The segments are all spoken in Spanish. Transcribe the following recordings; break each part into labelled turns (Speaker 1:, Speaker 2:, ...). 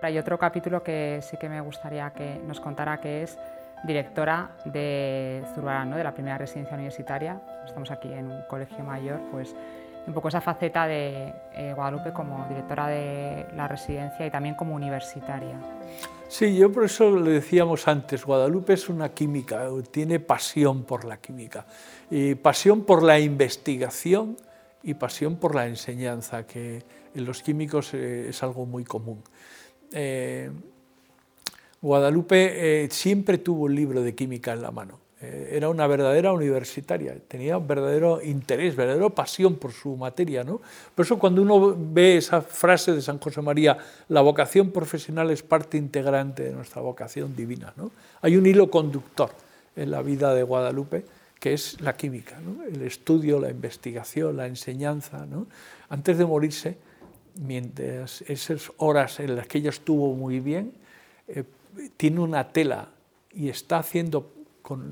Speaker 1: Hay otro capítulo que sí que me gustaría que nos contara, que es directora de Zurbarán, de la primera residencia universitaria. Estamos aquí en un colegio mayor, pues un poco esa faceta de eh, Guadalupe como directora de la residencia y también como universitaria.
Speaker 2: Sí, yo por eso le decíamos antes, Guadalupe es una química, tiene pasión por la química, pasión por la investigación y pasión por la enseñanza, que en los químicos eh, es algo muy común. Eh, Guadalupe eh, siempre tuvo un libro de química en la mano. Eh, era una verdadera universitaria, tenía un verdadero interés, verdadera pasión por su materia. ¿no? Por eso cuando uno ve esa frase de San José María, la vocación profesional es parte integrante de nuestra vocación divina. ¿no? Hay un hilo conductor en la vida de Guadalupe que es la química, el estudio, la investigación, la enseñanza. Antes de morirse, mientras esas horas en las que ella estuvo muy bien, eh, tiene una tela y está haciendo,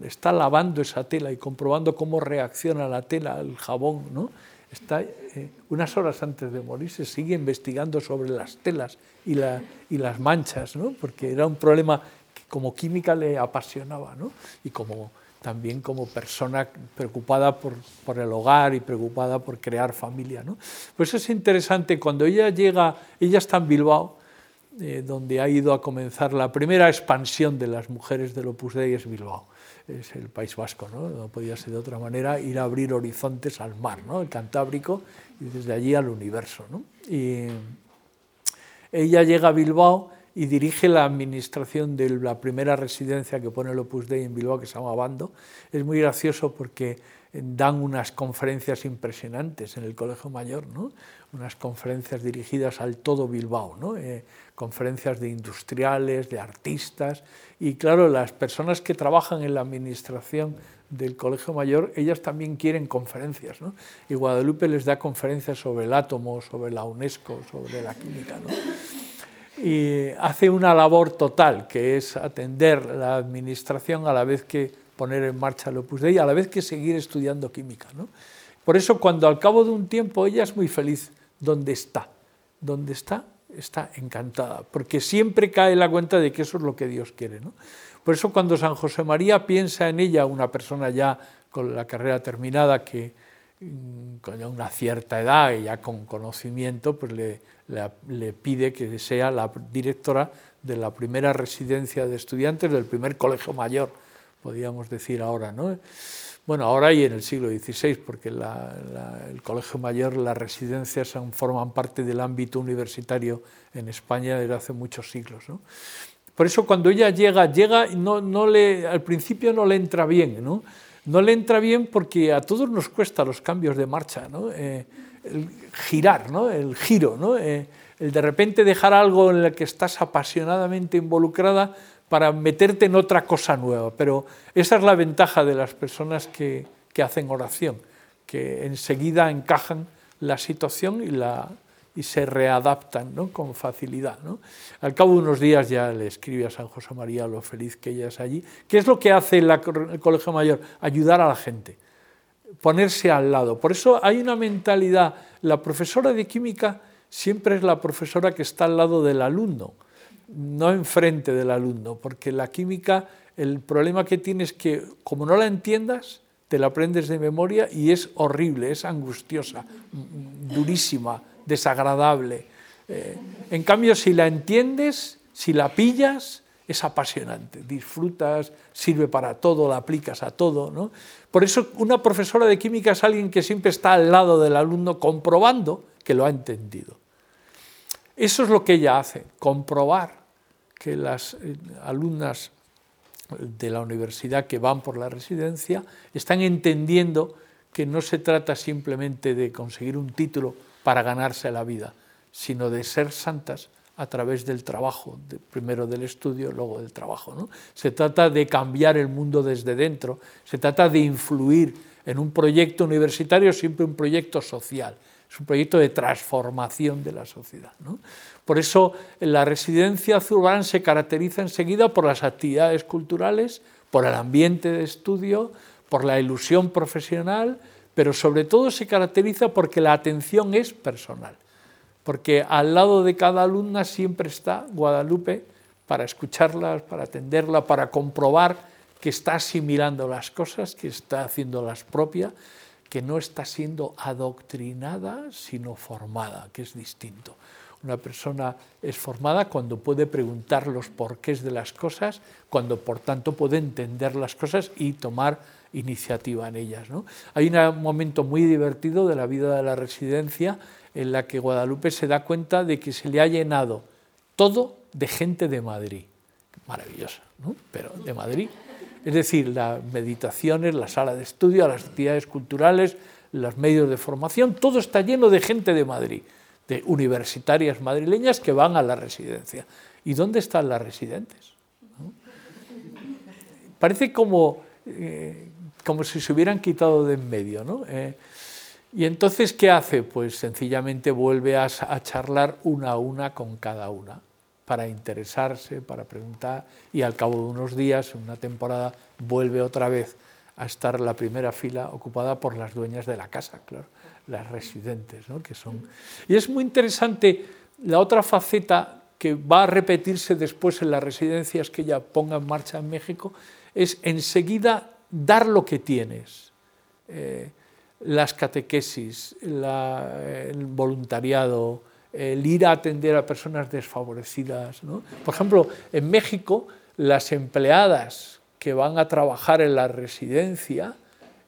Speaker 2: está lavando esa tela y comprobando cómo reacciona la tela, el jabón, ¿no? Está eh, unas horas antes de morirse, sigue investigando sobre las telas y, la, y las manchas, ¿no? porque era un problema que como química le apasionaba, ¿no? y como, también como persona preocupada por, por, el hogar y preocupada por crear familia. ¿no? Pues es interesante, cuando ella llega, ella está en Bilbao, eh, donde ha ido a comenzar la primera expansión de las mujeres del Opus Dei es Bilbao, es el País Vasco, ¿no? no podía ser de otra manera, ir a abrir horizontes al mar, ¿no? el Cantábrico, y desde allí al universo. ¿no? Y ella llega a Bilbao y dirige la administración de la primera residencia que pone el Opus Dei en Bilbao, que se llama Bando. Es muy gracioso porque dan unas conferencias impresionantes en el Colegio Mayor, ¿no? unas conferencias dirigidas al todo Bilbao, ¿no? Eh, conferencias de industriales, de artistas, y claro, las personas que trabajan en la administración del Colegio Mayor, ellas también quieren conferencias, ¿no? y Guadalupe les da conferencias sobre el átomo, sobre la UNESCO, sobre la química. ¿no? Y hace una labor total, que es atender la administración a la vez que poner en marcha el Opus Dei, a la vez que seguir estudiando química. ¿no? Por eso cuando al cabo de un tiempo ella es muy feliz donde está, donde está, está encantada, porque siempre cae la cuenta de que eso es lo que Dios quiere. ¿no? Por eso cuando San José María piensa en ella, una persona ya con la carrera terminada, que mm, con una cierta edad y ya con conocimiento, pues le, le, le pide que sea la directora de la primera residencia de estudiantes del primer colegio mayor podríamos decir ahora, ¿no? Bueno, ahora y en el siglo XVI, porque el Colegio Mayor, las residencias forman parte del ámbito universitario en España desde hace muchos siglos. ¿no? Por eso cuando ella llega, llega no, no le, al principio no le entra bien, ¿no? No le entra bien porque a todos nos cuesta los cambios de marcha, ¿no? Eh, el girar, ¿no? el giro, ¿no? Eh, el de repente dejar algo en el que estás apasionadamente involucrada para meterte en otra cosa nueva. Pero esa es la ventaja de las personas que, que hacen oración, que enseguida encajan la situación y, la, y se readaptan ¿no? con facilidad. ¿no? Al cabo de unos días ya le escribe a San José María lo feliz que ella es allí. ¿Qué es lo que hace el Colegio Mayor? Ayudar a la gente, ponerse al lado. Por eso hay una mentalidad, la profesora de química siempre es la profesora que está al lado del alumno no enfrente del alumno, porque la química, el problema que tiene es que como no la entiendas, te la aprendes de memoria y es horrible, es angustiosa, durísima, desagradable. Eh, en cambio, si la entiendes, si la pillas, es apasionante, disfrutas, sirve para todo, la aplicas a todo. ¿no? Por eso una profesora de química es alguien que siempre está al lado del alumno comprobando que lo ha entendido. Eso es lo que ella hace, comprobar que las eh, alumnas de la universidad que van por la residencia están entendiendo que no se trata simplemente de conseguir un título para ganarse la vida, sino de ser santas a través del trabajo, primero del estudio, luego del trabajo. ¿no? Se trata de cambiar el mundo desde dentro, se trata de influir en un proyecto universitario, siempre un proyecto social, es un proyecto de transformación de la sociedad. Por eso la residencia Zurbarán se caracteriza enseguida por las actividades culturales, por el ambiente de estudio, por la ilusión profesional, pero sobre todo se caracteriza porque la atención es personal. porque al lado de cada alumna siempre está Guadalupe para escucharlas, para atenderla, para comprobar que está asimilando las cosas, que está haciendo las propias, que no está siendo adoctrinada, sino formada, que es distinto. Una persona es formada cuando puede preguntar los porqués de las cosas, cuando por tanto puede entender las cosas y tomar iniciativa en ellas. Hay un momento muy divertido de la vida de la residencia en la que Guadalupe se da cuenta de que se le ha llenado todo de gente de Madrid. Maravillosa, ¿no? pero de Madrid. Es decir, las meditaciones, la sala de estudio, las actividades culturales, los medios de formación, todo está lleno de gente de Madrid, de universitarias madrileñas que van a la residencia. ¿Y dónde están las residentes? Parece como, eh, como si se hubieran quitado de en medio. ¿no? Eh, y entonces, ¿qué hace? Pues sencillamente vuelve a, a charlar una a una con cada una para interesarse, para preguntar, y al cabo de unos días, una temporada, vuelve otra vez a estar la primera fila ocupada por las dueñas de la casa, claro, las residentes, ¿no? que son. Y es muy interesante la otra faceta que va a repetirse después en las residencias que ella ponga en marcha en México, es enseguida dar lo que tienes. Eh, las catequesis, el voluntariado, el ir a atender a personas desfavorecidas. Por ejemplo, en México, las empleadas que van a trabajar en la residencia,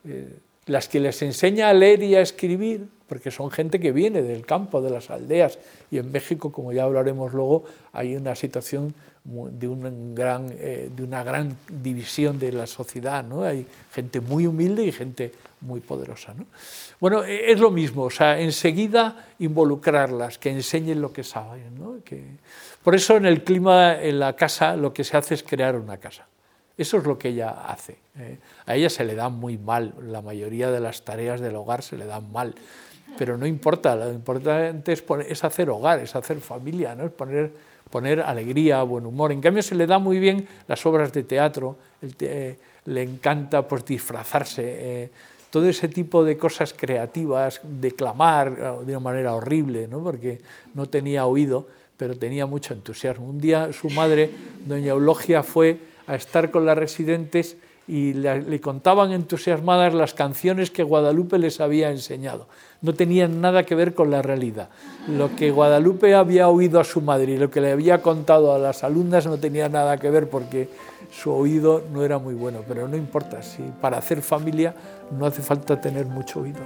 Speaker 2: eh, las que les enseña a leer y a escribir, porque son gente que viene del campo, de las aldeas, y en México, como ya hablaremos luego, hay una situación de, un gran, eh, de una gran división de la sociedad, ¿no? hay gente muy humilde y gente muy poderosa. ¿no? Bueno, e, es lo mismo, o sea, enseguida involucrarlas, que enseñen lo que saben. ¿no? Que... Por eso en el clima, en la casa, lo que se hace es crear una casa. Eso es lo que ella hace. ¿eh? A ella se le da muy mal, la mayoría de las tareas del hogar se le dan mal, pero no importa, lo importante es, es hacer hogar, es hacer familia, ¿no? es poner, poner alegría, buen humor. En cambio se le da muy bien las obras de teatro, le encanta pues, disfrazarse. Eh, todo ese tipo de cosas creativas, declamar eh, de una manera horrible, ¿no? porque no tenía oído, pero tenía mucho entusiasmo. Un día su madre, doña Eulogia, fue a estar con las residentes y le, contaban entusiasmadas las canciones que Guadalupe les había enseñado. No tenían nada que ver con la realidad. Lo que Guadalupe había oído a su madre y lo que le había contado a las alumnas no tenía nada que ver porque su oído no era muy bueno, pero no importa, si para hacer familia no hace falta tener mucho oído.